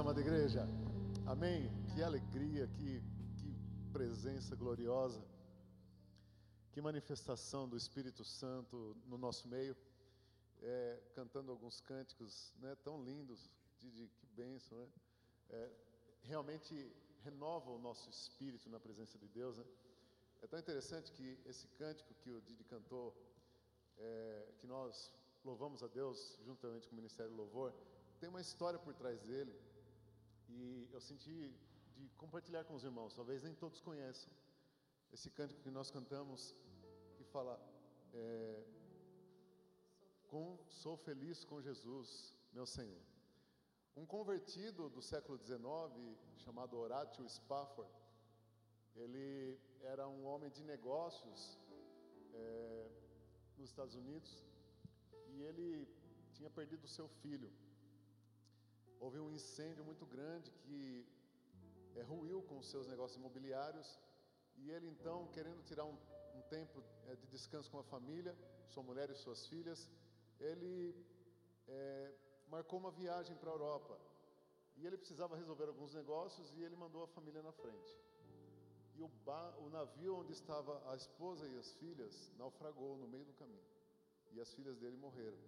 amada igreja. Amém. Que alegria, que, que presença gloriosa, que manifestação do Espírito Santo no nosso meio, é, cantando alguns cânticos né, tão lindos, de, de que bênção, né? É, realmente renova o nosso espírito na presença de Deus, né? É tão interessante que esse cântico que o Didi cantou, é, que nós louvamos a Deus juntamente com o Ministério Louvor, tem uma história por trás dele e eu senti de compartilhar com os irmãos. Talvez nem todos conheçam esse cântico que nós cantamos que fala é, com, sou feliz com Jesus, meu Senhor. Um convertido do século XIX chamado Horatio Spafford, ele era um homem de negócios é, nos Estados Unidos e ele tinha perdido seu filho houve um incêndio muito grande que é, ruiu com os seus negócios imobiliários e ele então, querendo tirar um, um tempo é, de descanso com a família, sua mulher e suas filhas, ele é, marcou uma viagem para a Europa e ele precisava resolver alguns negócios e ele mandou a família na frente. E o, o navio onde estava a esposa e as filhas naufragou no meio do caminho e as filhas dele morreram.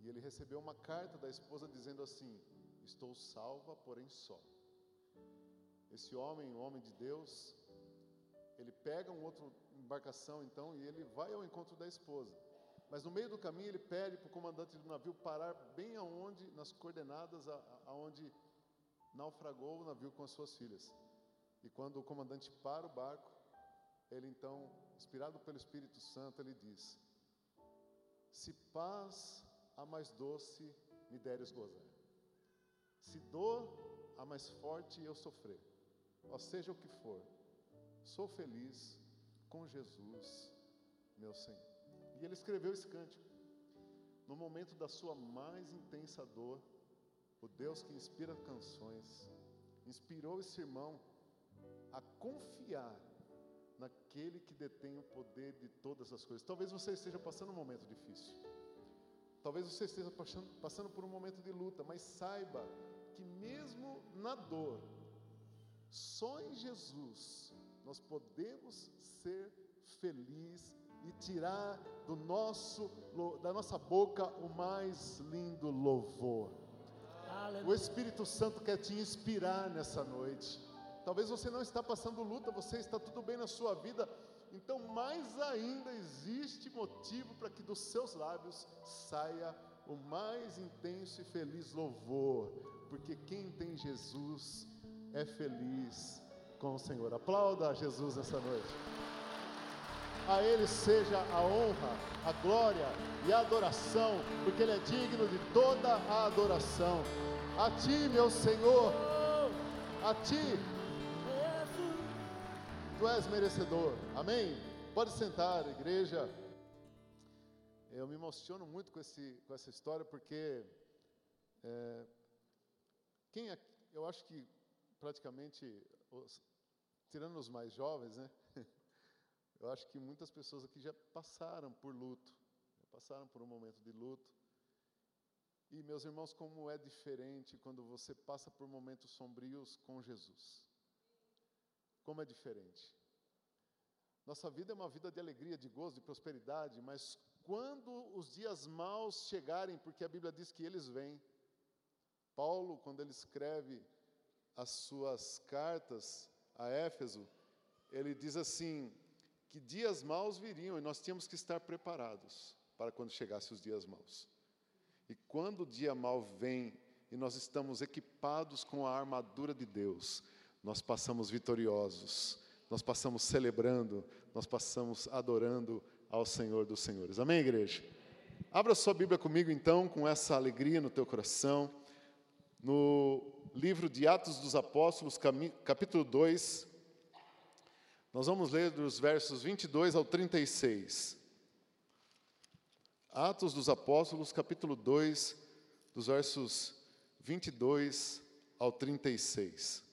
E ele recebeu uma carta da esposa dizendo assim: Estou salva, porém só. Esse homem, um homem de Deus, ele pega uma outra embarcação então e ele vai ao encontro da esposa. Mas no meio do caminho ele pede para o comandante do navio parar bem aonde, nas coordenadas aonde naufragou o navio com as suas filhas. E quando o comandante para o barco, ele então, inspirado pelo Espírito Santo, ele diz: Se paz a mais doce me deres gozar. Se dor a mais forte eu sofrer, ou seja o que for, sou feliz com Jesus, meu Senhor. E ele escreveu esse cântico. No momento da sua mais intensa dor, o Deus que inspira canções, inspirou esse irmão a confiar naquele que detém o poder de todas as coisas. Talvez você esteja passando um momento difícil. Talvez você esteja passando, passando por um momento de luta, mas saiba que mesmo na dor, só em Jesus nós podemos ser felizes e tirar do nosso da nossa boca o mais lindo louvor. Aleluia. O Espírito Santo quer te inspirar nessa noite. Talvez você não está passando luta, você está tudo bem na sua vida. Então, mais ainda existe motivo para que dos seus lábios saia o mais intenso e feliz louvor porque quem tem Jesus é feliz com o Senhor. Aplauda a Jesus essa noite. A Ele seja a honra, a glória e a adoração, porque Ele é digno de toda a adoração. A Ti, meu Senhor, a Ti, Tu és merecedor. Amém? Pode sentar, igreja. Eu me emociono muito com, esse, com essa história, porque é, quem é, eu acho que praticamente, os, tirando os mais jovens, né? Eu acho que muitas pessoas aqui já passaram por luto, já passaram por um momento de luto. E meus irmãos, como é diferente quando você passa por momentos sombrios com Jesus. Como é diferente. Nossa vida é uma vida de alegria, de gozo, de prosperidade, mas quando os dias maus chegarem, porque a Bíblia diz que eles vêm, Paulo, quando ele escreve as suas cartas a Éfeso, ele diz assim: que dias maus viriam e nós tínhamos que estar preparados para quando chegassem os dias maus. E quando o dia mau vem e nós estamos equipados com a armadura de Deus, nós passamos vitoriosos, nós passamos celebrando, nós passamos adorando ao Senhor dos Senhores. Amém, igreja? Abra sua Bíblia comigo então, com essa alegria no teu coração no livro de Atos dos Apóstolos, capítulo 2. Nós vamos ler dos versos 22 ao 36. Atos dos Apóstolos, capítulo 2, dos versos 22 ao 36.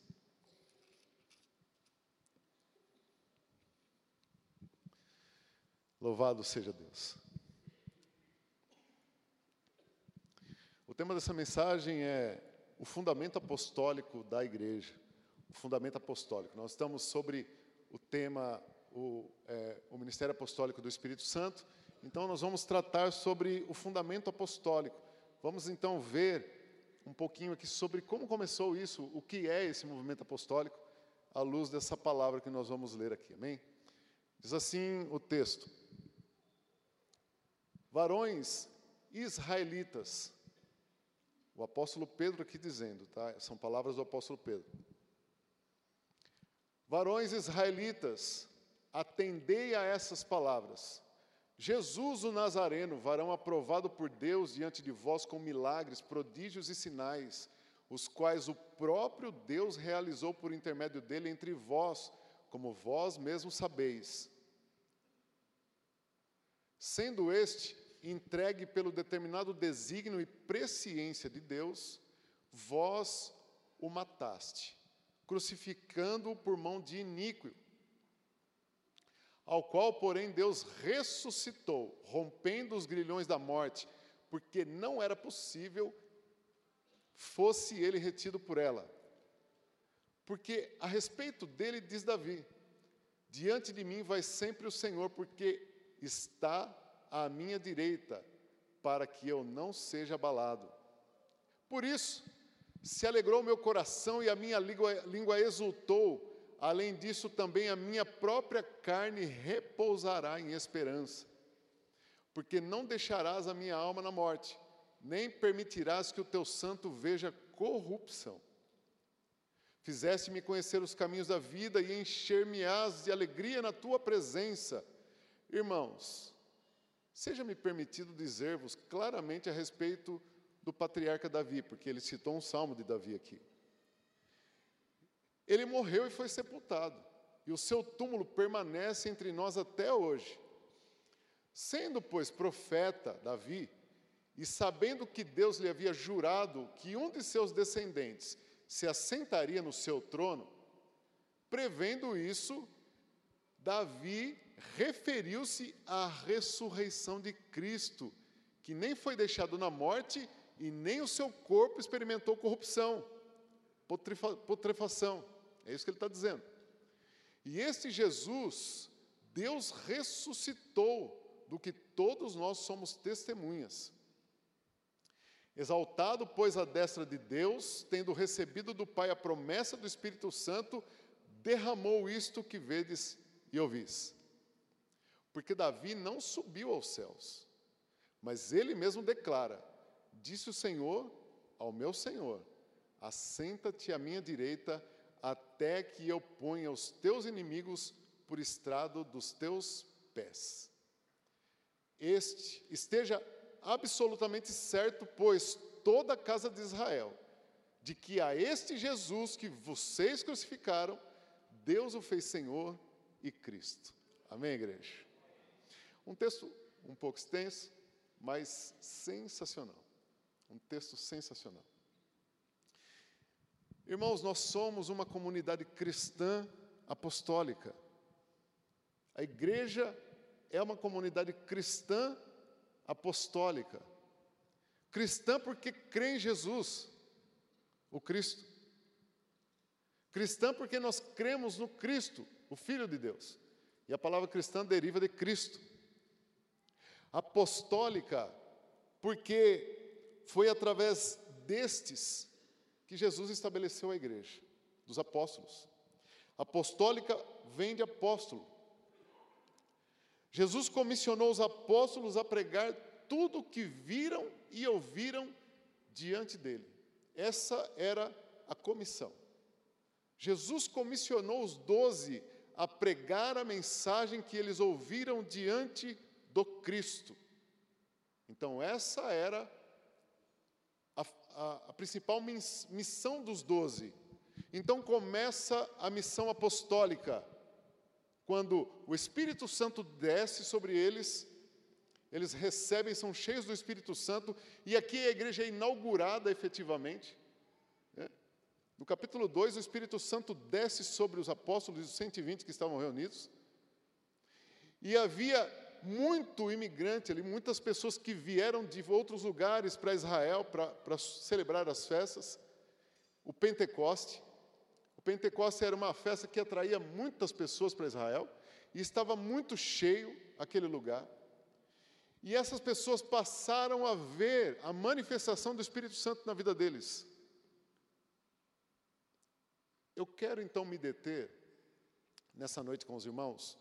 Louvado seja Deus. O tema dessa mensagem é o fundamento apostólico da igreja, o fundamento apostólico. Nós estamos sobre o tema, o, é, o Ministério Apostólico do Espírito Santo, então nós vamos tratar sobre o fundamento apostólico. Vamos então ver um pouquinho aqui sobre como começou isso, o que é esse movimento apostólico, à luz dessa palavra que nós vamos ler aqui, amém? Diz assim o texto: Varões israelitas, o apóstolo Pedro aqui dizendo, tá? São palavras do apóstolo Pedro. Varões israelitas, atendei a essas palavras. Jesus o Nazareno, varão aprovado por Deus diante de vós com milagres, prodígios e sinais, os quais o próprio Deus realizou por intermédio dele entre vós, como vós mesmos sabeis. Sendo este entregue pelo determinado desígnio e presciência de Deus, vós o mataste, crucificando-o por mão de iníquo, ao qual, porém, Deus ressuscitou, rompendo os grilhões da morte, porque não era possível fosse ele retido por ela. Porque a respeito dele diz Davi: Diante de mim vai sempre o Senhor, porque está à minha direita, para que eu não seja abalado. Por isso, se alegrou meu coração e a minha língua, língua exultou, além disso, também a minha própria carne repousará em esperança, porque não deixarás a minha alma na morte, nem permitirás que o teu santo veja corrupção. Fizeste-me conhecer os caminhos da vida e encher-me-ás de alegria na tua presença. Irmãos, seja-me permitido dizer-vos claramente a respeito do patriarca Davi, porque ele citou um salmo de Davi aqui. Ele morreu e foi sepultado, e o seu túmulo permanece entre nós até hoje. Sendo, pois, profeta Davi, e sabendo que Deus lhe havia jurado que um de seus descendentes se assentaria no seu trono, prevendo isso, Davi referiu-se à ressurreição de Cristo, que nem foi deixado na morte e nem o seu corpo experimentou corrupção, putrefação. É isso que ele está dizendo. E este Jesus, Deus ressuscitou, do que todos nós somos testemunhas. Exaltado, pois, a destra de Deus, tendo recebido do Pai a promessa do Espírito Santo, derramou isto que vedes e ouvis. Porque Davi não subiu aos céus, mas ele mesmo declara: Disse o Senhor ao meu Senhor: Assenta-te à minha direita, até que eu ponha os teus inimigos por estrado dos teus pés. Este esteja absolutamente certo, pois toda a casa de Israel, de que a este Jesus que vocês crucificaram, Deus o fez Senhor e Cristo. Amém, igreja? Um texto um pouco extenso, mas sensacional. Um texto sensacional. Irmãos, nós somos uma comunidade cristã apostólica. A igreja é uma comunidade cristã apostólica. Cristã porque crê em Jesus, o Cristo. Cristã porque nós cremos no Cristo, o Filho de Deus. E a palavra cristã deriva de Cristo apostólica, porque foi através destes que Jesus estabeleceu a igreja, dos apóstolos. Apostólica vem de apóstolo. Jesus comissionou os apóstolos a pregar tudo o que viram e ouviram diante dele. Essa era a comissão. Jesus comissionou os doze a pregar a mensagem que eles ouviram diante do Cristo. Então, essa era a, a, a principal missão dos doze. Então, começa a missão apostólica, quando o Espírito Santo desce sobre eles, eles recebem, são cheios do Espírito Santo, e aqui a igreja é inaugurada efetivamente. No capítulo 2, o Espírito Santo desce sobre os apóstolos, os 120 que estavam reunidos, e havia muito imigrante ali, muitas pessoas que vieram de outros lugares para Israel para celebrar as festas. o Pentecoste. O Pentecoste era uma festa que atraía muitas pessoas para Israel e estava muito cheio aquele lugar. E essas pessoas passaram a ver a manifestação do Espírito Santo na vida deles. Eu quero então me deter nessa noite com os irmãos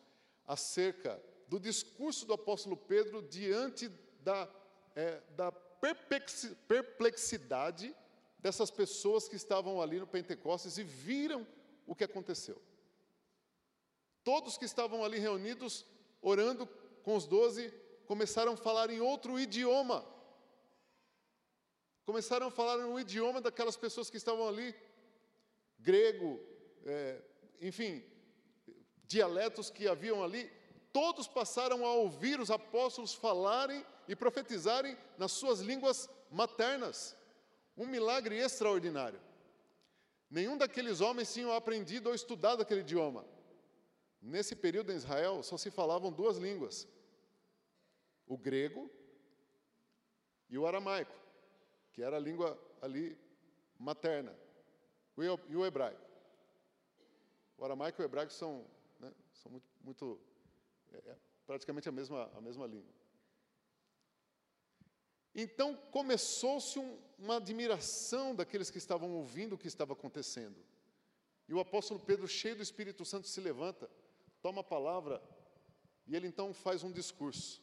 acerca do discurso do apóstolo Pedro diante da, é, da perplexidade dessas pessoas que estavam ali no Pentecostes e viram o que aconteceu. Todos que estavam ali reunidos, orando com os doze, começaram a falar em outro idioma. Começaram a falar no idioma daquelas pessoas que estavam ali, grego, é, enfim, dialetos que haviam ali, todos passaram a ouvir os apóstolos falarem e profetizarem nas suas línguas maternas. Um milagre extraordinário. Nenhum daqueles homens tinham aprendido ou estudado aquele idioma. Nesse período em Israel só se falavam duas línguas: o grego e o aramaico, que era a língua ali materna, e o hebraico. O aramaico e o hebraico são, né, são muito, muito é, é praticamente a mesma, a mesma língua. Então começou-se um, uma admiração daqueles que estavam ouvindo o que estava acontecendo. E o apóstolo Pedro, cheio do Espírito Santo, se levanta, toma a palavra e ele então faz um discurso.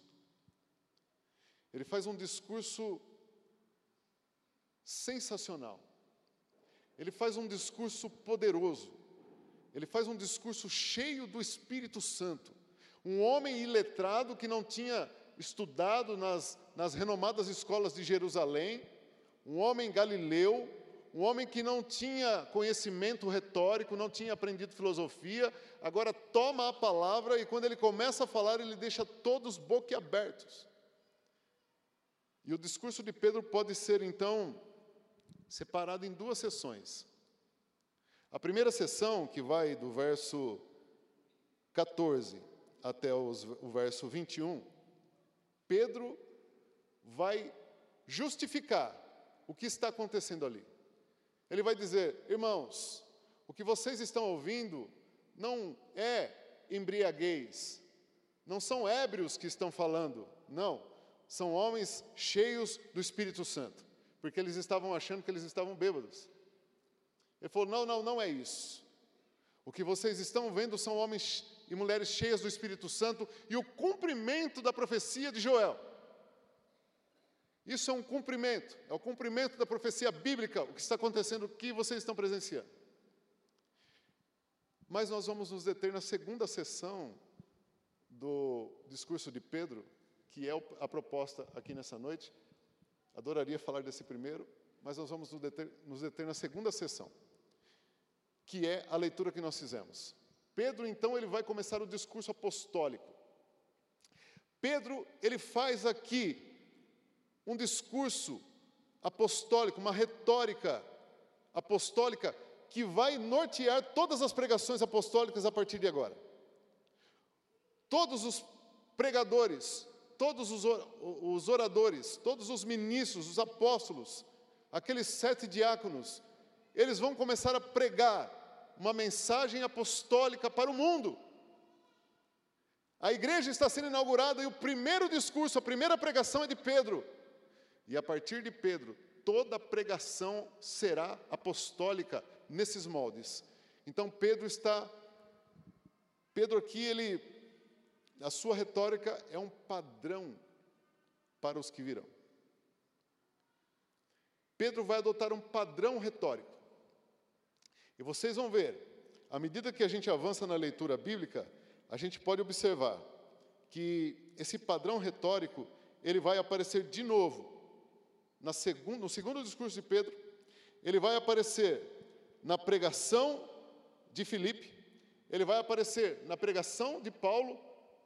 Ele faz um discurso sensacional. Ele faz um discurso poderoso. Ele faz um discurso cheio do Espírito Santo. Um homem iletrado que não tinha estudado nas, nas renomadas escolas de Jerusalém, um homem galileu, um homem que não tinha conhecimento retórico, não tinha aprendido filosofia, agora toma a palavra e quando ele começa a falar, ele deixa todos boquiabertos. E o discurso de Pedro pode ser então separado em duas sessões. A primeira sessão, que vai do verso 14 até os, o verso 21, Pedro vai justificar o que está acontecendo ali. Ele vai dizer: irmãos, o que vocês estão ouvindo não é embriaguez, não são ébrios que estão falando, não, são homens cheios do Espírito Santo, porque eles estavam achando que eles estavam bêbados. Ele falou: não, não, não é isso. O que vocês estão vendo são homens e mulheres cheias do Espírito Santo e o cumprimento da profecia de Joel. Isso é um cumprimento, é o cumprimento da profecia bíblica, o que está acontecendo, o que vocês estão presenciando. Mas nós vamos nos deter na segunda sessão do discurso de Pedro, que é a proposta aqui nessa noite. Adoraria falar desse primeiro, mas nós vamos nos deter, nos deter na segunda sessão, que é a leitura que nós fizemos. Pedro, então, ele vai começar o discurso apostólico. Pedro, ele faz aqui um discurso apostólico, uma retórica apostólica que vai nortear todas as pregações apostólicas a partir de agora. Todos os pregadores, todos os oradores, todos os ministros, os apóstolos, aqueles sete diáconos, eles vão começar a pregar uma mensagem apostólica para o mundo. A igreja está sendo inaugurada e o primeiro discurso, a primeira pregação é de Pedro. E a partir de Pedro, toda pregação será apostólica nesses moldes. Então Pedro está Pedro aqui ele a sua retórica é um padrão para os que virão. Pedro vai adotar um padrão retórico. E vocês vão ver, à medida que a gente avança na leitura bíblica, a gente pode observar que esse padrão retórico, ele vai aparecer de novo na segundo, no segundo discurso de Pedro, ele vai aparecer na pregação de Filipe, ele vai aparecer na pregação de Paulo,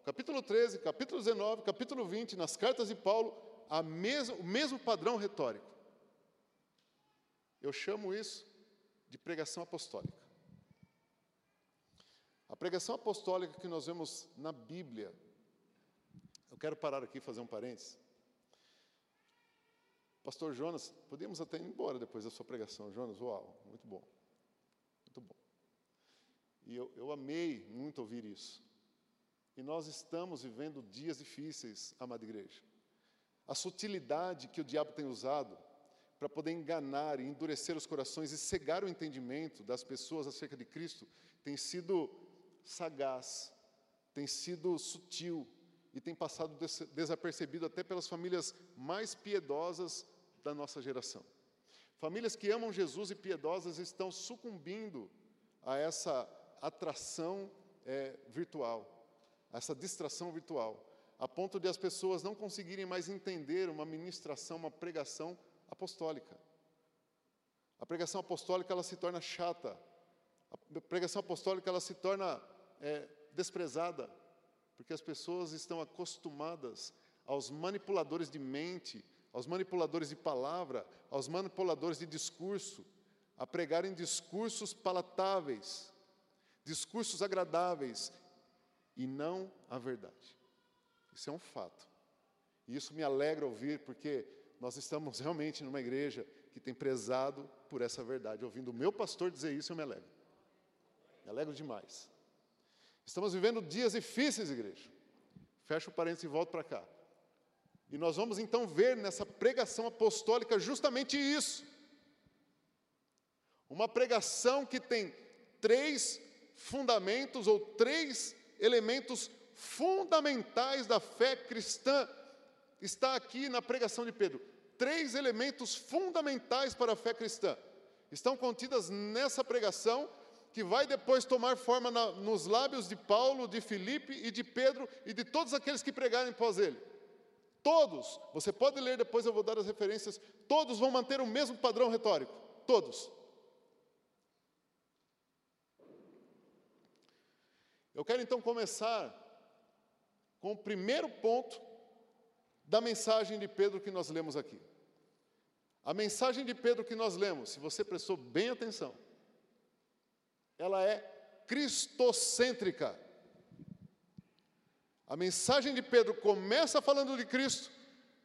capítulo 13, capítulo 19, capítulo 20, nas cartas de Paulo, a mesmo, o mesmo padrão retórico. Eu chamo isso de pregação apostólica. A pregação apostólica que nós vemos na Bíblia, eu quero parar aqui e fazer um parênteses. Pastor Jonas, podíamos até ir embora depois da sua pregação. Jonas, uau, muito bom. Muito bom. E eu, eu amei muito ouvir isso. E nós estamos vivendo dias difíceis, amada igreja. A sutilidade que o diabo tem usado para poder enganar e endurecer os corações e cegar o entendimento das pessoas acerca de Cristo tem sido sagaz, tem sido sutil e tem passado desapercebido até pelas famílias mais piedosas da nossa geração. Famílias que amam Jesus e piedosas estão sucumbindo a essa atração é, virtual essa distração virtual, a ponto de as pessoas não conseguirem mais entender uma ministração, uma pregação apostólica. A pregação apostólica ela se torna chata, a pregação apostólica ela se torna é, desprezada, porque as pessoas estão acostumadas aos manipuladores de mente, aos manipuladores de palavra, aos manipuladores de discurso, a pregarem discursos palatáveis, discursos agradáveis, e não a verdade. Isso é um fato. E isso me alegra ouvir, porque nós estamos realmente numa igreja que tem prezado por essa verdade. Ouvindo o meu pastor dizer isso, eu me alegro. Me alegro demais. Estamos vivendo dias difíceis, igreja. Fecha o parênteses e volto para cá. E nós vamos então ver nessa pregação apostólica justamente isso. Uma pregação que tem três fundamentos ou três elementos fundamentais da fé cristã. Está aqui na pregação de Pedro. Três elementos fundamentais para a fé cristã estão contidas nessa pregação que vai depois tomar forma na, nos lábios de Paulo, de Filipe e de Pedro e de todos aqueles que pregarem após ele. Todos, você pode ler depois, eu vou dar as referências, todos vão manter o mesmo padrão retórico. Todos. Eu quero então começar com o primeiro ponto da mensagem de Pedro que nós lemos aqui. A mensagem de Pedro que nós lemos, se você prestou bem atenção, ela é cristocêntrica. A mensagem de Pedro começa falando de Cristo,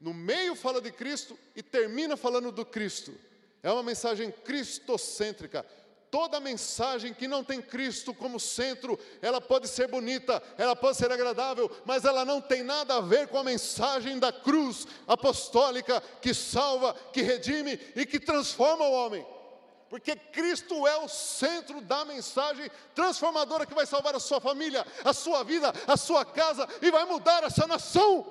no meio fala de Cristo e termina falando do Cristo. É uma mensagem cristocêntrica. Toda mensagem que não tem Cristo como centro, ela pode ser bonita, ela pode ser agradável, mas ela não tem nada a ver com a mensagem da cruz apostólica que salva, que redime e que transforma o homem. Porque Cristo é o centro da mensagem transformadora que vai salvar a sua família, a sua vida, a sua casa e vai mudar essa nação.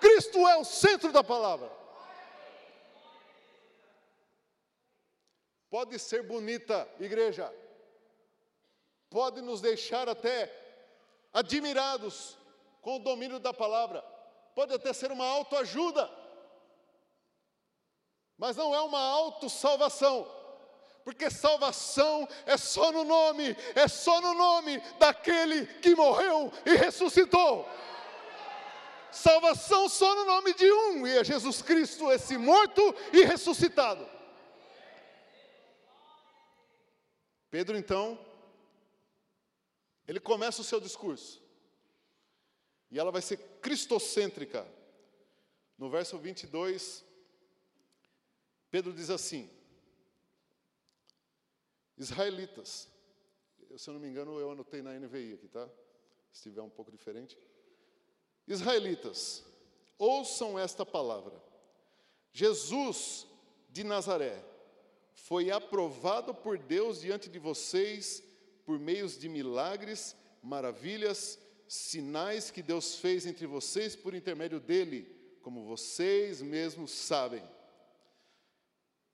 Cristo é o centro da palavra. Pode ser bonita, igreja. Pode nos deixar até admirados com o domínio da palavra. Pode até ser uma autoajuda. Mas não é uma autossalvação. Porque salvação é só no nome, é só no nome daquele que morreu e ressuscitou. Salvação só no nome de um, e é Jesus Cristo, esse morto e ressuscitado. Pedro, então, ele começa o seu discurso. E ela vai ser cristocêntrica. No verso 22, Pedro diz assim: Israelitas, se eu não me engano, eu anotei na NVI aqui, tá? Se estiver um pouco diferente. Israelitas, ouçam esta palavra. Jesus de Nazaré foi aprovado por Deus diante de vocês por meios de milagres, maravilhas, sinais que Deus fez entre vocês por intermédio dele, como vocês mesmos sabem.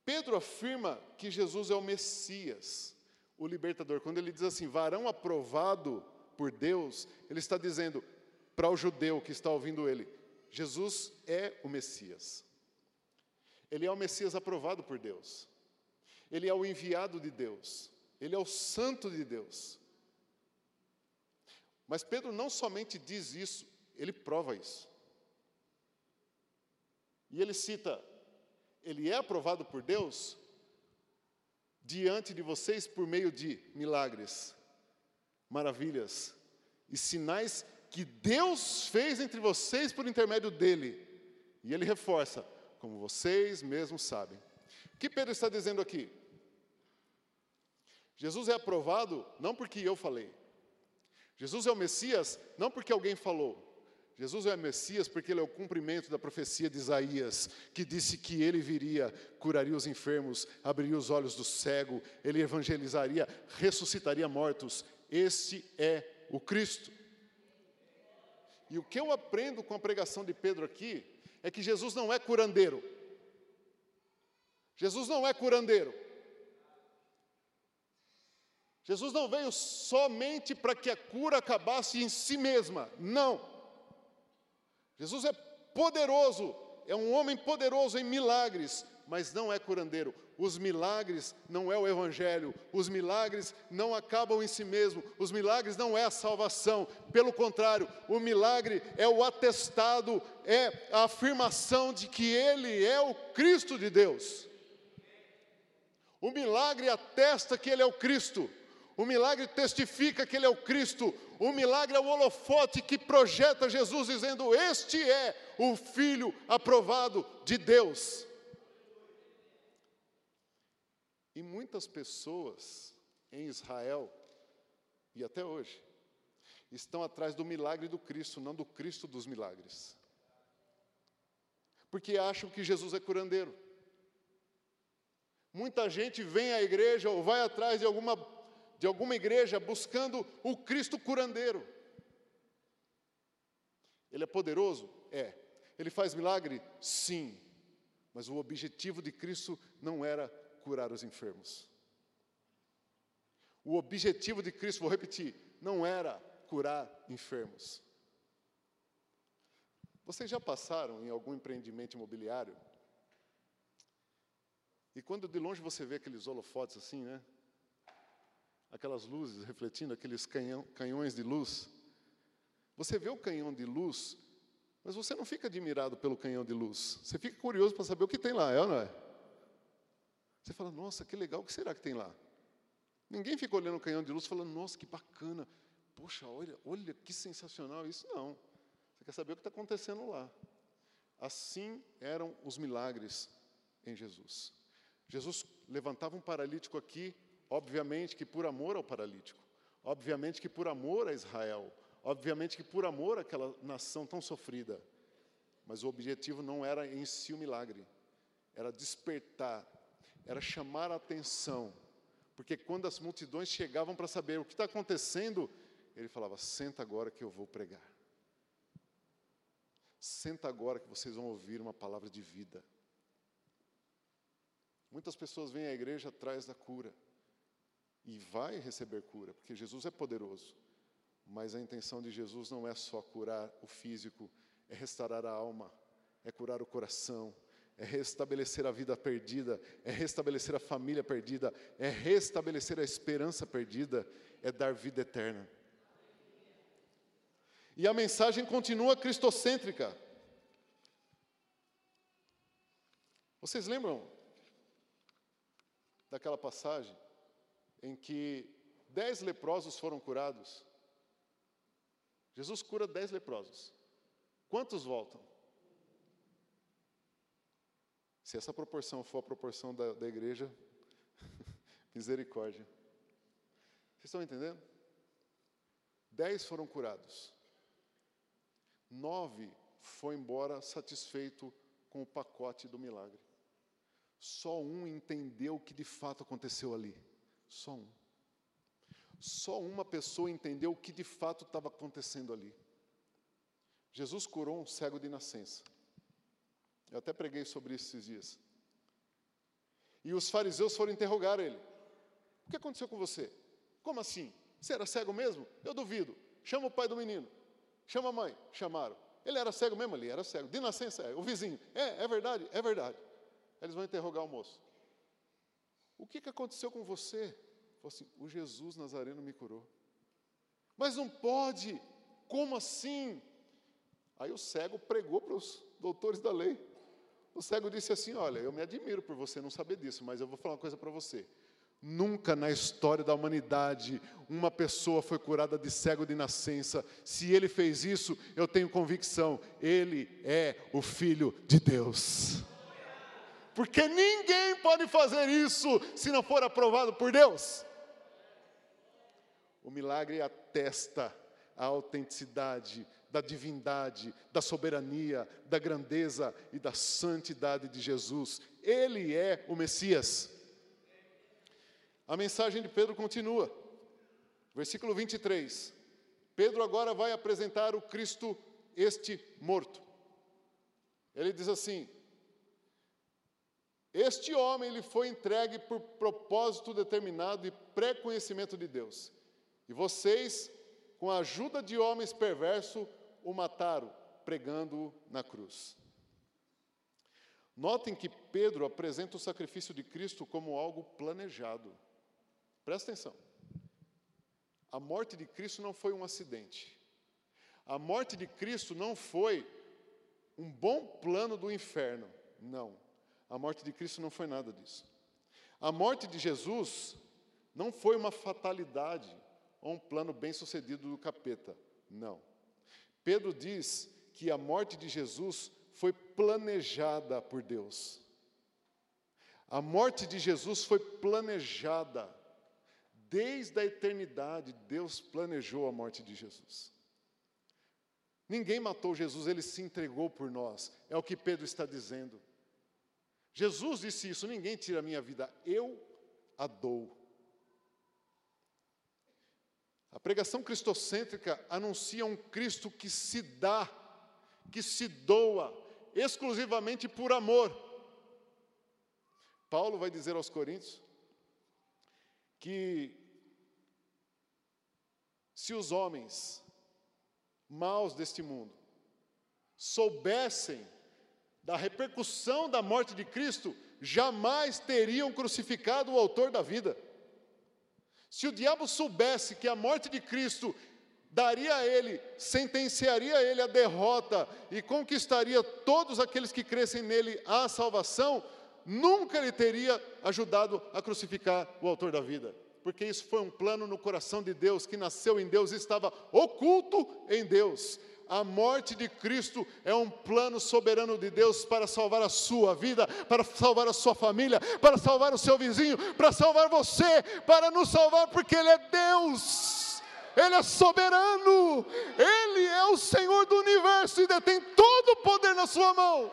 Pedro afirma que Jesus é o Messias, o libertador. Quando ele diz assim, varão aprovado por Deus, ele está dizendo para o judeu que está ouvindo ele: Jesus é o Messias. Ele é o Messias aprovado por Deus. Ele é o enviado de Deus, ele é o santo de Deus. Mas Pedro não somente diz isso, ele prova isso. E ele cita: ele é aprovado por Deus diante de vocês por meio de milagres, maravilhas e sinais que Deus fez entre vocês por intermédio dele. E ele reforça: como vocês mesmos sabem. O que Pedro está dizendo aqui? Jesus é aprovado não porque eu falei. Jesus é o Messias não porque alguém falou. Jesus é o Messias porque ele é o cumprimento da profecia de Isaías, que disse que ele viria, curaria os enfermos, abriria os olhos do cego, ele evangelizaria, ressuscitaria mortos. Este é o Cristo. E o que eu aprendo com a pregação de Pedro aqui é que Jesus não é curandeiro. Jesus não é curandeiro. Jesus não veio somente para que a cura acabasse em si mesma. Não. Jesus é poderoso, é um homem poderoso em milagres, mas não é curandeiro. Os milagres não é o evangelho, os milagres não acabam em si mesmo, os milagres não é a salvação. Pelo contrário, o milagre é o atestado, é a afirmação de que ele é o Cristo de Deus. O milagre atesta que ele é o Cristo. O milagre testifica que Ele é o Cristo. O milagre é o holofote que projeta Jesus, dizendo: Este é o Filho aprovado de Deus. E muitas pessoas em Israel, e até hoje, estão atrás do milagre do Cristo, não do Cristo dos milagres. Porque acham que Jesus é curandeiro. Muita gente vem à igreja ou vai atrás de alguma de alguma igreja buscando o Cristo curandeiro. Ele é poderoso? É. Ele faz milagre? Sim. Mas o objetivo de Cristo não era curar os enfermos. O objetivo de Cristo, vou repetir, não era curar enfermos. Vocês já passaram em algum empreendimento imobiliário? E quando de longe você vê aqueles holofotes assim, né? Aquelas luzes refletindo, aqueles canhão, canhões de luz. Você vê o canhão de luz, mas você não fica admirado pelo canhão de luz. Você fica curioso para saber o que tem lá, é ou não é? Você fala, nossa, que legal, o que será que tem lá? Ninguém fica olhando o canhão de luz falando, nossa, que bacana. Poxa, olha, olha que sensacional isso. Não. Você quer saber o que está acontecendo lá. Assim eram os milagres em Jesus. Jesus levantava um paralítico aqui, Obviamente que por amor ao paralítico, obviamente que por amor a Israel, obviamente que por amor àquela nação tão sofrida. Mas o objetivo não era em si o milagre, era despertar, era chamar a atenção. Porque quando as multidões chegavam para saber o que está acontecendo, ele falava: Senta agora que eu vou pregar. Senta agora que vocês vão ouvir uma palavra de vida. Muitas pessoas vêm à igreja atrás da cura e vai receber cura, porque Jesus é poderoso. Mas a intenção de Jesus não é só curar o físico, é restaurar a alma, é curar o coração, é restabelecer a vida perdida, é restabelecer a família perdida, é restabelecer a esperança perdida, é dar vida eterna. E a mensagem continua cristocêntrica. Vocês lembram daquela passagem em que dez leprosos foram curados. Jesus cura dez leprosos. Quantos voltam? Se essa proporção for a proporção da, da igreja, misericórdia. Vocês estão entendendo? Dez foram curados. Nove foi embora satisfeito com o pacote do milagre. Só um entendeu o que de fato aconteceu ali. Só um. Só uma pessoa entendeu o que de fato estava acontecendo ali. Jesus curou um cego de nascença. Eu até preguei sobre isso esses dias. E os fariseus foram interrogar ele: O que aconteceu com você? Como assim? Você era cego mesmo? Eu duvido. Chama o pai do menino. Chama a mãe. Chamaram. Ele era cego mesmo ali, era cego. De nascença, é. O vizinho. É, é verdade, é verdade. Eles vão interrogar o moço. O que, que aconteceu com você? Falou assim: o Jesus Nazareno me curou. Mas não pode, como assim? Aí o cego pregou para os doutores da lei. O cego disse assim: Olha, eu me admiro por você não saber disso, mas eu vou falar uma coisa para você. Nunca na história da humanidade uma pessoa foi curada de cego de nascença. Se ele fez isso, eu tenho convicção, ele é o Filho de Deus. Porque ninguém pode fazer isso se não for aprovado por Deus. O milagre atesta a autenticidade da divindade, da soberania, da grandeza e da santidade de Jesus. Ele é o Messias. A mensagem de Pedro continua. Versículo 23. Pedro agora vai apresentar o Cristo este morto. Ele diz assim: Este homem lhe foi entregue por propósito determinado e pré-conhecimento de Deus. E vocês, com a ajuda de homens perversos, o mataram, pregando-o na cruz. Notem que Pedro apresenta o sacrifício de Cristo como algo planejado. Presta atenção. A morte de Cristo não foi um acidente. A morte de Cristo não foi um bom plano do inferno. Não. A morte de Cristo não foi nada disso. A morte de Jesus não foi uma fatalidade ou um plano bem sucedido do capeta. Não. Pedro diz que a morte de Jesus foi planejada por Deus. A morte de Jesus foi planejada. Desde a eternidade, Deus planejou a morte de Jesus. Ninguém matou Jesus, ele se entregou por nós. É o que Pedro está dizendo. Jesus disse isso: ninguém tira a minha vida, eu a dou. A pregação cristocêntrica anuncia um Cristo que se dá, que se doa, exclusivamente por amor. Paulo vai dizer aos Coríntios que se os homens maus deste mundo soubessem da repercussão da morte de Cristo, jamais teriam crucificado o autor da vida. Se o diabo soubesse que a morte de Cristo daria a ele, sentenciaria a ele a derrota e conquistaria todos aqueles que crescem nele a salvação, nunca ele teria ajudado a crucificar o autor da vida. Porque isso foi um plano no coração de Deus, que nasceu em Deus e estava oculto em Deus. A morte de Cristo é um plano soberano de Deus para salvar a sua vida, para salvar a sua família, para salvar o seu vizinho, para salvar você, para nos salvar, porque Ele é Deus. Ele é soberano, Ele é o Senhor do universo e detém todo o poder na sua mão.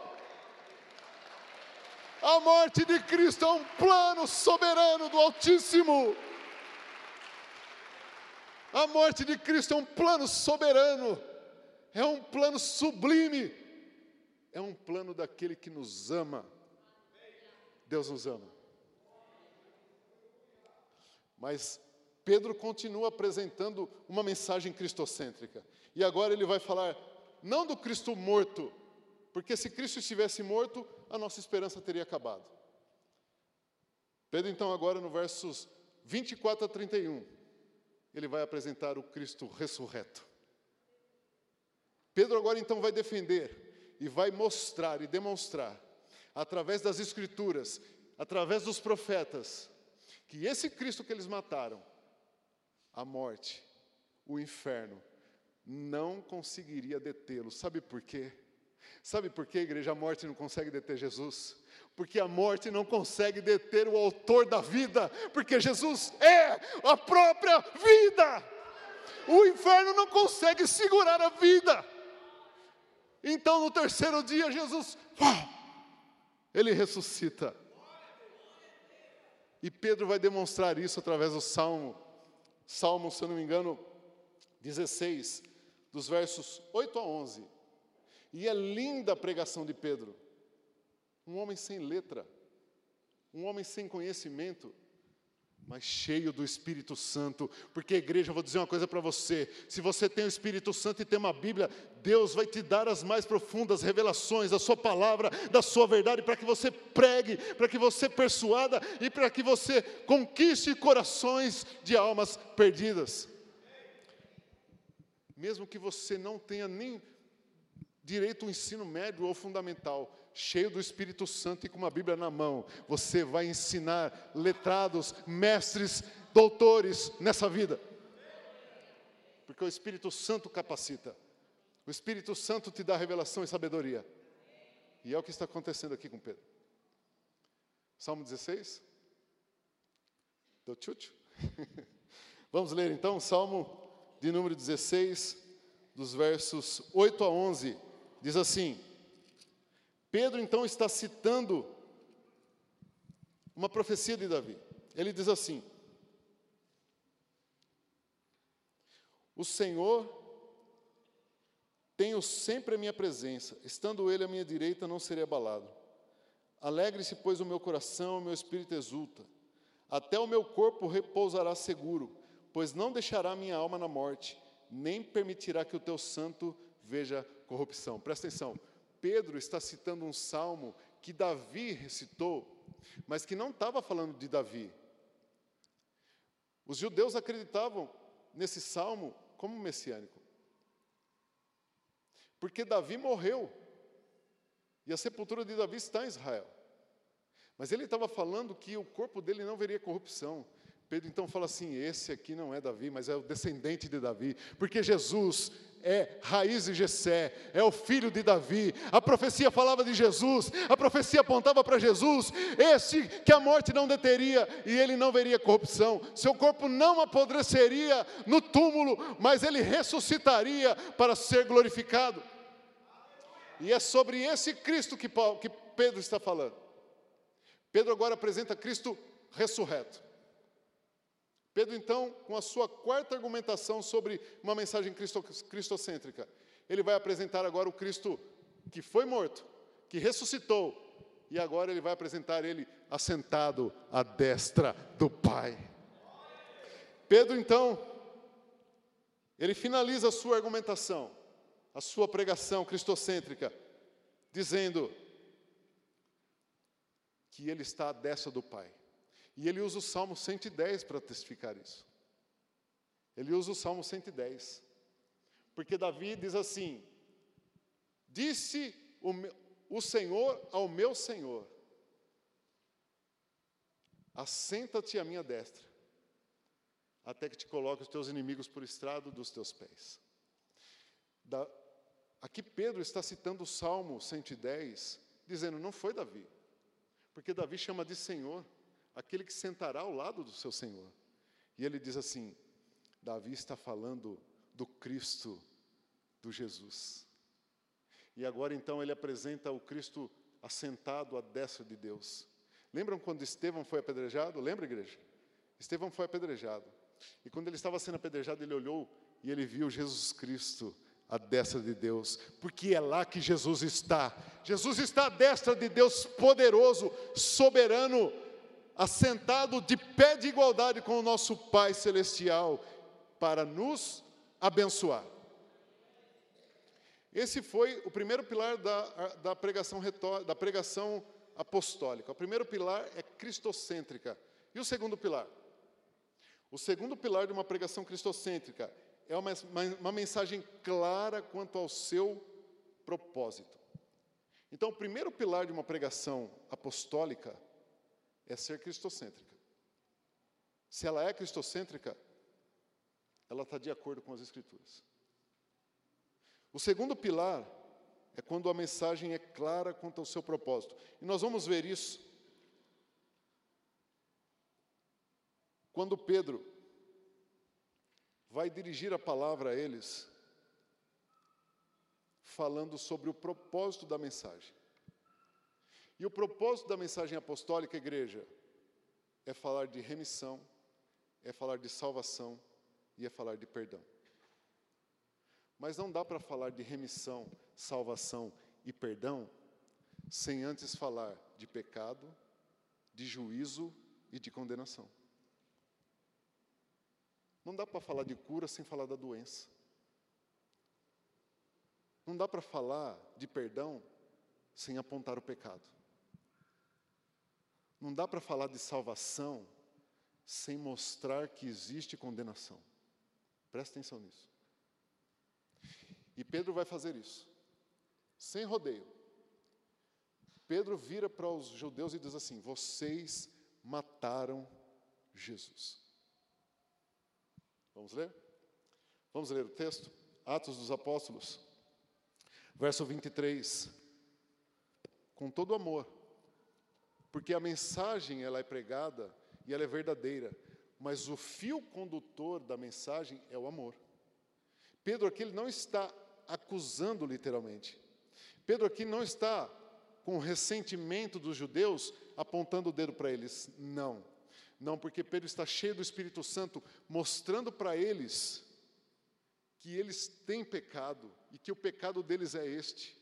A morte de Cristo é um plano soberano do Altíssimo. A morte de Cristo é um plano soberano é um plano sublime, é um plano daquele que nos ama. Deus nos ama. Mas Pedro continua apresentando uma mensagem cristocêntrica. E agora ele vai falar não do Cristo morto, porque se Cristo estivesse morto, a nossa esperança teria acabado. Pedro, então, agora no versos 24 a 31, ele vai apresentar o Cristo ressurreto. Pedro agora então vai defender e vai mostrar e demonstrar, através das Escrituras, através dos profetas, que esse Cristo que eles mataram, a morte, o inferno, não conseguiria detê-lo. Sabe por quê? Sabe por que igreja a morte não consegue deter Jesus? Porque a morte não consegue deter o autor da vida, porque Jesus é a própria vida. O inferno não consegue segurar a vida. Então, no terceiro dia, Jesus, ele ressuscita. E Pedro vai demonstrar isso através do Salmo, Salmo, se eu não me engano, 16, dos versos 8 a 11. E é linda a pregação de Pedro. Um homem sem letra, um homem sem conhecimento, mas cheio do Espírito Santo, porque igreja, eu vou dizer uma coisa para você: se você tem o Espírito Santo e tem uma Bíblia, Deus vai te dar as mais profundas revelações da Sua palavra, da Sua verdade, para que você pregue, para que você persuada e para que você conquiste corações de almas perdidas. Mesmo que você não tenha nem direito ao ensino médio ou fundamental, cheio do Espírito Santo e com uma Bíblia na mão, você vai ensinar letrados, mestres, doutores nessa vida. Porque o Espírito Santo capacita. O Espírito Santo te dá revelação e sabedoria. E é o que está acontecendo aqui com Pedro. Salmo 16? Deu tchutchu? Vamos ler então Salmo de número 16, dos versos 8 a 11. Diz assim: Pedro então está citando uma profecia de Davi. Ele diz assim: O Senhor tenho sempre a minha presença, estando Ele à minha direita, não serei abalado. Alegre-se, pois, o meu coração, o meu espírito exulta. Até o meu corpo repousará seguro, pois não deixará minha alma na morte, nem permitirá que o teu santo veja corrupção. Presta atenção, Pedro está citando um salmo que Davi recitou, mas que não estava falando de Davi. Os judeus acreditavam nesse salmo como messiânico. Porque Davi morreu. E a sepultura de Davi está em Israel. Mas ele estava falando que o corpo dele não veria corrupção. Pedro então fala assim: esse aqui não é Davi, mas é o descendente de Davi, porque Jesus é raiz de Jessé, é o filho de Davi. A profecia falava de Jesus, a profecia apontava para Jesus, esse que a morte não deteria e ele não veria corrupção. Seu corpo não apodreceria no túmulo, mas ele ressuscitaria para ser glorificado. E é sobre esse Cristo que, Paulo, que Pedro está falando. Pedro agora apresenta Cristo ressurreto. Pedro, então, com a sua quarta argumentação sobre uma mensagem cristo, cristocêntrica, ele vai apresentar agora o Cristo que foi morto, que ressuscitou, e agora ele vai apresentar ele assentado à destra do Pai. Pedro, então, ele finaliza a sua argumentação, a sua pregação cristocêntrica, dizendo que ele está à destra do Pai. E ele usa o Salmo 110 para testificar isso. Ele usa o Salmo 110. Porque Davi diz assim: Disse o, meu, o Senhor ao meu Senhor: Assenta-te à minha destra, até que te coloque os teus inimigos por estrado dos teus pés. Da, aqui Pedro está citando o Salmo 110, dizendo: Não foi Davi, porque Davi chama de Senhor aquele que sentará ao lado do seu Senhor. E ele diz assim: Davi está falando do Cristo, do Jesus. E agora então ele apresenta o Cristo assentado à destra de Deus. Lembram quando Estevão foi apedrejado? Lembra, igreja? Estevão foi apedrejado. E quando ele estava sendo apedrejado, ele olhou e ele viu Jesus Cristo à destra de Deus, porque é lá que Jesus está. Jesus está à destra de Deus, poderoso, soberano, assentado de pé de igualdade com o nosso Pai Celestial, para nos abençoar. Esse foi o primeiro pilar da, da, pregação, da pregação apostólica. O primeiro pilar é cristocêntrica. E o segundo pilar? O segundo pilar de uma pregação cristocêntrica é uma, uma, uma mensagem clara quanto ao seu propósito. Então, o primeiro pilar de uma pregação apostólica é ser cristocêntrica. Se ela é cristocêntrica, ela está de acordo com as Escrituras. O segundo pilar é quando a mensagem é clara quanto ao seu propósito. E nós vamos ver isso quando Pedro vai dirigir a palavra a eles, falando sobre o propósito da mensagem. E o propósito da mensagem apostólica, igreja, é falar de remissão, é falar de salvação e é falar de perdão. Mas não dá para falar de remissão, salvação e perdão sem antes falar de pecado, de juízo e de condenação. Não dá para falar de cura sem falar da doença. Não dá para falar de perdão sem apontar o pecado. Não dá para falar de salvação sem mostrar que existe condenação. Presta atenção nisso. E Pedro vai fazer isso, sem rodeio. Pedro vira para os judeus e diz assim: Vocês mataram Jesus. Vamos ler? Vamos ler o texto? Atos dos Apóstolos, verso 23. Com todo amor Porque a mensagem ela é pregada e ela é verdadeira, mas o fio condutor da mensagem é o amor. Pedro aqui ele não está acusando literalmente. Pedro aqui não está com ressentimento dos judeus apontando o dedo para eles. Não. Não, porque Pedro está cheio do Espírito Santo, mostrando para eles que eles têm pecado e que o pecado deles é este.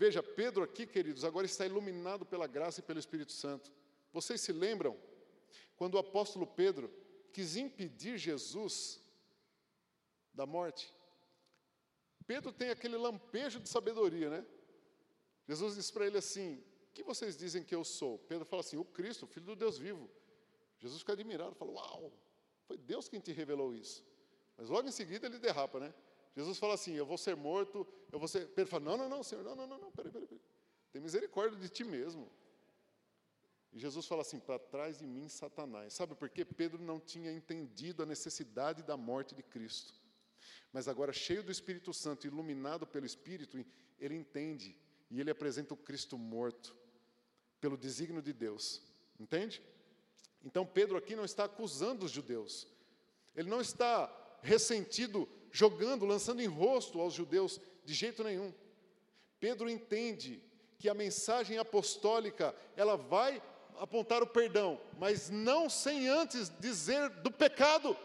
Veja, Pedro aqui, queridos, agora está iluminado pela graça e pelo Espírito Santo. Vocês se lembram quando o apóstolo Pedro quis impedir Jesus da morte? Pedro tem aquele lampejo de sabedoria, né? Jesus disse para ele assim: O que vocês dizem que eu sou? Pedro fala assim: O Cristo, Filho do Deus vivo. Jesus fica admirado, fala: Uau, foi Deus quem te revelou isso. Mas logo em seguida ele derrapa, né? Jesus fala assim: Eu vou ser morto, eu vou ser. Pedro fala: Não, não, não, Senhor, não, não, não, não, peraí, peraí, peraí. Tem misericórdia de ti mesmo. E Jesus fala assim: Para trás de mim, Satanás. Sabe por quê? Pedro não tinha entendido a necessidade da morte de Cristo. Mas agora, cheio do Espírito Santo, iluminado pelo Espírito, ele entende e ele apresenta o Cristo morto pelo desígnio de Deus. Entende? Então Pedro aqui não está acusando os judeus. Ele não está ressentido, jogando, lançando em rosto aos judeus de jeito nenhum. Pedro entende que a mensagem apostólica, ela vai apontar o perdão, mas não sem antes dizer do pecado.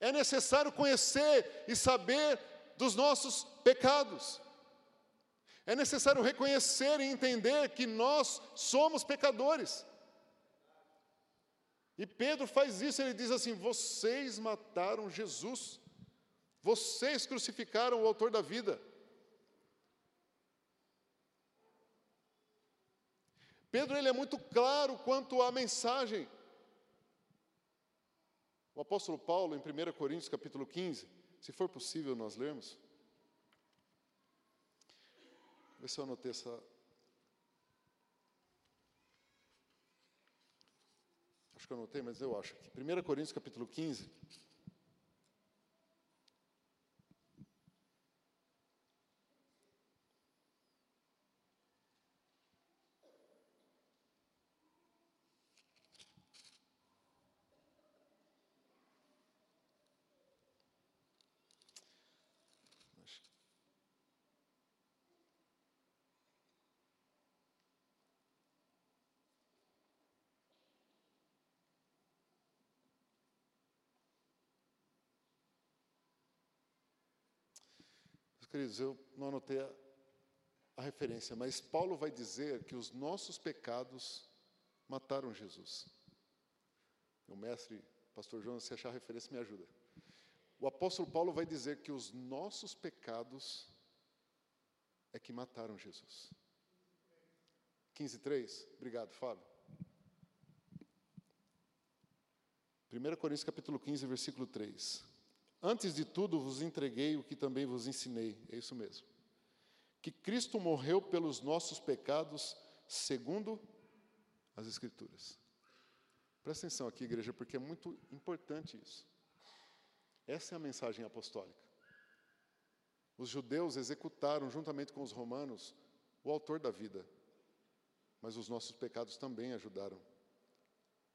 É necessário conhecer e saber dos nossos pecados. É necessário reconhecer e entender que nós somos pecadores. E Pedro faz isso, ele diz assim: vocês mataram Jesus, vocês crucificaram o autor da vida. Pedro ele é muito claro quanto à mensagem. O apóstolo Paulo, em 1 Coríntios capítulo 15, se for possível nós lermos. Vê se eu anotei essa, que eu anotei, mas eu acho aqui. 1 Coríntios capítulo 15. Queridos, eu não anotei a, a referência, mas Paulo vai dizer que os nossos pecados mataram Jesus. O mestre, pastor João, se achar a referência, me ajuda. O apóstolo Paulo vai dizer que os nossos pecados é que mataram Jesus. 15:3. Obrigado, Fábio. 1 Coríntios capítulo 15, versículo 3. Antes de tudo vos entreguei o que também vos ensinei, é isso mesmo. Que Cristo morreu pelos nossos pecados, segundo as Escrituras. Presta atenção aqui, igreja, porque é muito importante isso. Essa é a mensagem apostólica. Os judeus executaram, juntamente com os romanos, o autor da vida, mas os nossos pecados também ajudaram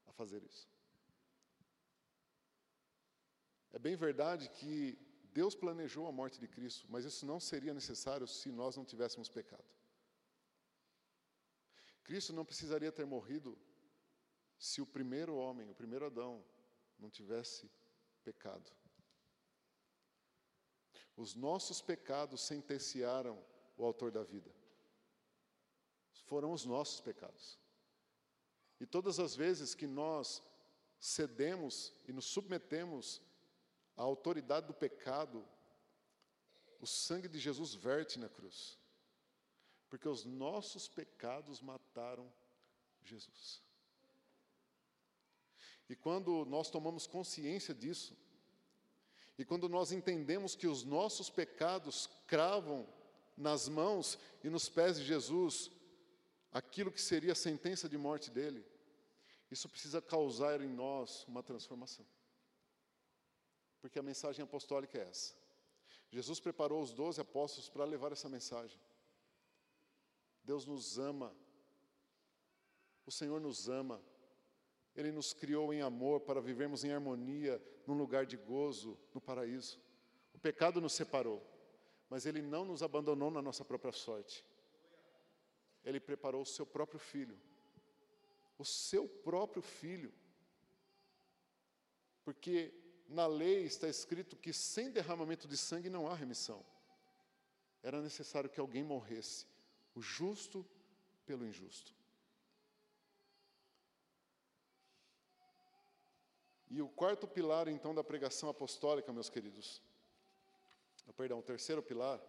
a fazer isso. É bem verdade que Deus planejou a morte de Cristo, mas isso não seria necessário se nós não tivéssemos pecado. Cristo não precisaria ter morrido se o primeiro homem, o primeiro Adão, não tivesse pecado. Os nossos pecados sentenciaram o autor da vida. Foram os nossos pecados. E todas as vezes que nós cedemos e nos submetemos a autoridade do pecado, o sangue de Jesus verte na cruz. Porque os nossos pecados mataram Jesus. E quando nós tomamos consciência disso, e quando nós entendemos que os nossos pecados cravam nas mãos e nos pés de Jesus aquilo que seria a sentença de morte dele, isso precisa causar em nós uma transformação porque a mensagem apostólica é essa. Jesus preparou os doze apóstolos para levar essa mensagem. Deus nos ama O Senhor nos ama. Ele nos criou em amor para vivermos em harmonia, num lugar de gozo, no paraíso. O pecado nos separou, mas Ele não nos abandonou na nossa própria sorte. Ele preparou o seu próprio filho. O seu próprio filho. Porque na lei está escrito que sem derramamento de sangue não há remissão. Era necessário que alguém morresse, o justo pelo injusto. E o quarto pilar, então, da pregação apostólica, meus queridos, perdão, o terceiro pilar,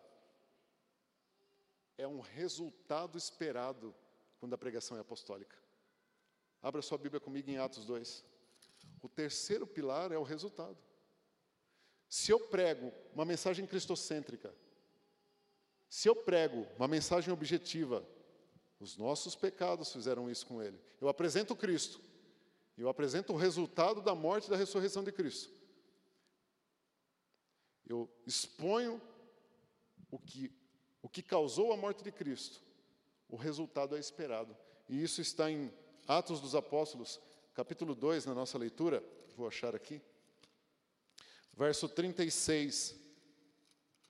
é um resultado esperado quando a pregação é apostólica. Abra sua Bíblia comigo em Atos 2. O terceiro pilar é o resultado. Se eu prego uma mensagem cristocêntrica, se eu prego uma mensagem objetiva, os nossos pecados fizeram isso com ele. Eu apresento Cristo, eu apresento o resultado da morte e da ressurreição de Cristo. Eu exponho o que, o que causou a morte de Cristo. O resultado é esperado. E isso está em Atos dos Apóstolos, capítulo 2, na nossa leitura. Vou achar aqui. Verso 36.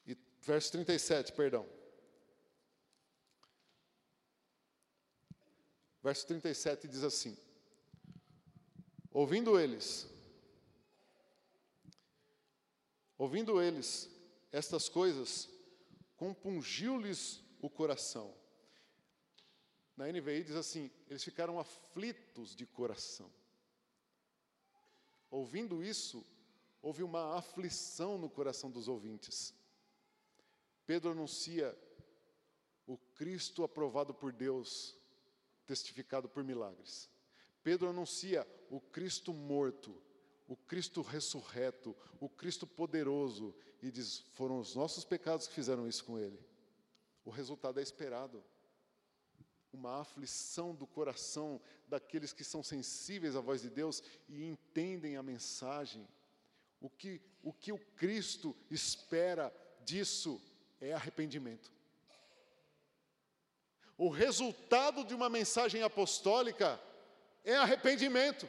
E, verso 37, perdão. Verso 37 diz assim: Ouvindo eles, ouvindo eles estas coisas, compungiu-lhes o coração. Na NVI diz assim: eles ficaram aflitos de coração. Ouvindo isso, houve uma aflição no coração dos ouvintes. Pedro anuncia o Cristo aprovado por Deus, testificado por milagres. Pedro anuncia o Cristo morto, o Cristo ressurreto, o Cristo poderoso, e diz: foram os nossos pecados que fizeram isso com ele. O resultado é esperado. Uma aflição do coração daqueles que são sensíveis à voz de Deus e entendem a mensagem. O que, o que o Cristo espera disso é arrependimento. O resultado de uma mensagem apostólica é arrependimento.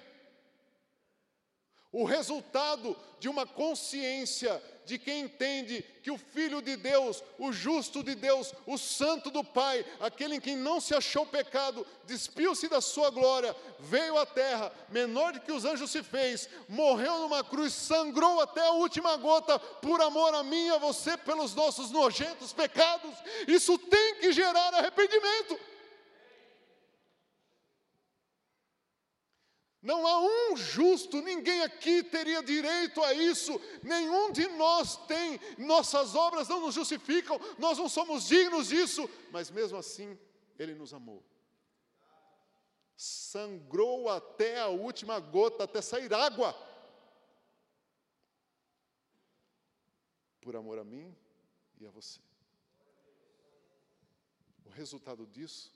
O resultado de uma consciência de quem entende que o Filho de Deus, o justo de Deus, o santo do Pai, aquele em quem não se achou pecado, despiu-se da sua glória, veio à terra, menor do que os anjos se fez, morreu numa cruz, sangrou até a última gota, por amor a mim e a você, pelos nossos nojentos pecados. Isso tem que gerar arrependimento. Não há um justo, ninguém aqui teria direito a isso, nenhum de nós tem, nossas obras não nos justificam, nós não somos dignos disso, mas mesmo assim, Ele nos amou. Sangrou até a última gota, até sair água, por amor a mim e a você. O resultado disso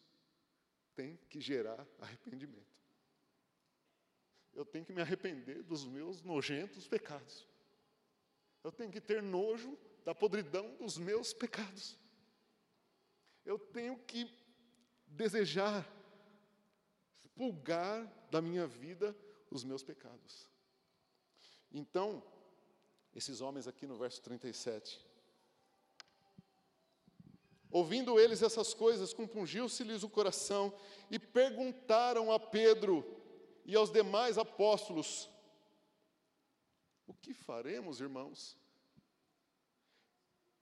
tem que gerar arrependimento eu tenho que me arrepender dos meus nojentos pecados. Eu tenho que ter nojo da podridão dos meus pecados. Eu tenho que desejar expulgar da minha vida os meus pecados. Então, esses homens aqui no verso 37, ouvindo eles essas coisas, compungiu-se-lhes o coração e perguntaram a Pedro: e aos demais apóstolos: O que faremos, irmãos?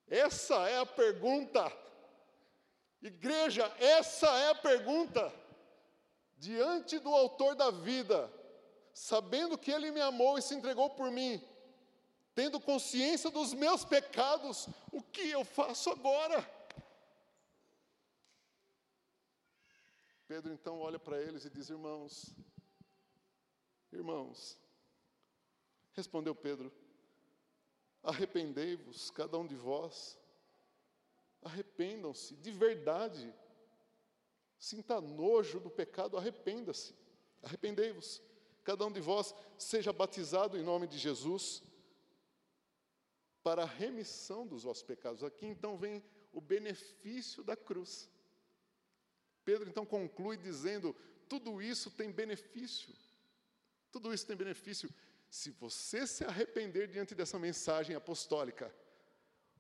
Essa é a pergunta. Igreja, essa é a pergunta. Diante do Autor da vida, sabendo que Ele me amou e se entregou por mim, tendo consciência dos meus pecados, o que eu faço agora? Pedro então olha para eles e diz: Irmãos, Irmãos, respondeu Pedro, arrependei-vos, cada um de vós, arrependam-se de verdade, sinta nojo do pecado, arrependa-se, arrependei-vos, cada um de vós seja batizado em nome de Jesus, para a remissão dos vossos pecados. Aqui então vem o benefício da cruz. Pedro então conclui dizendo: tudo isso tem benefício. Tudo isso tem benefício. Se você se arrepender diante dessa mensagem apostólica,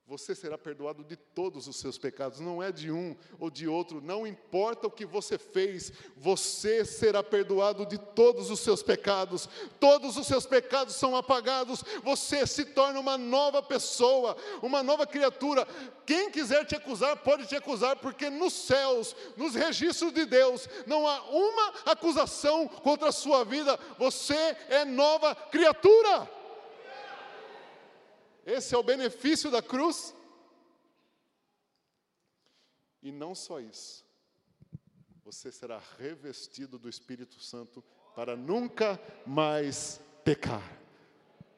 você será perdoado de todos os seus pecados, não é de um ou de outro, não importa o que você fez, você será perdoado de todos os seus pecados, todos os seus pecados são apagados, você se torna uma nova pessoa, uma nova criatura. Quem quiser te acusar, pode te acusar, porque nos céus, nos registros de Deus, não há uma acusação contra a sua vida, você é nova criatura. Esse é o benefício da cruz. E não só isso, você será revestido do Espírito Santo para nunca mais pecar.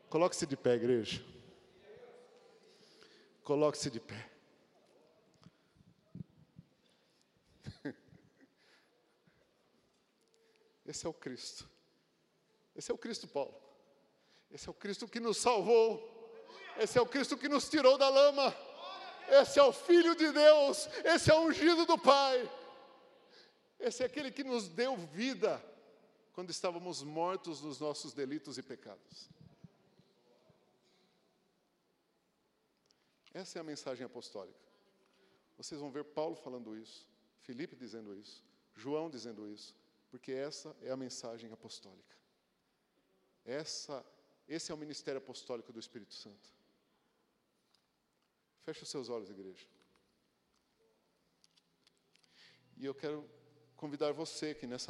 Coloque-se de pé, igreja. Coloque-se de pé. Esse é o Cristo. Esse é o Cristo Paulo. Esse é o Cristo que nos salvou. Esse é o Cristo que nos tirou da lama. Esse é o Filho de Deus. Esse é o ungido do Pai. Esse é aquele que nos deu vida quando estávamos mortos nos nossos delitos e pecados. Essa é a mensagem apostólica. Vocês vão ver Paulo falando isso, Felipe dizendo isso, João dizendo isso, porque essa é a mensagem apostólica. Essa, esse é o ministério apostólico do Espírito Santo. Feche os seus olhos, igreja. E eu quero convidar você que nessa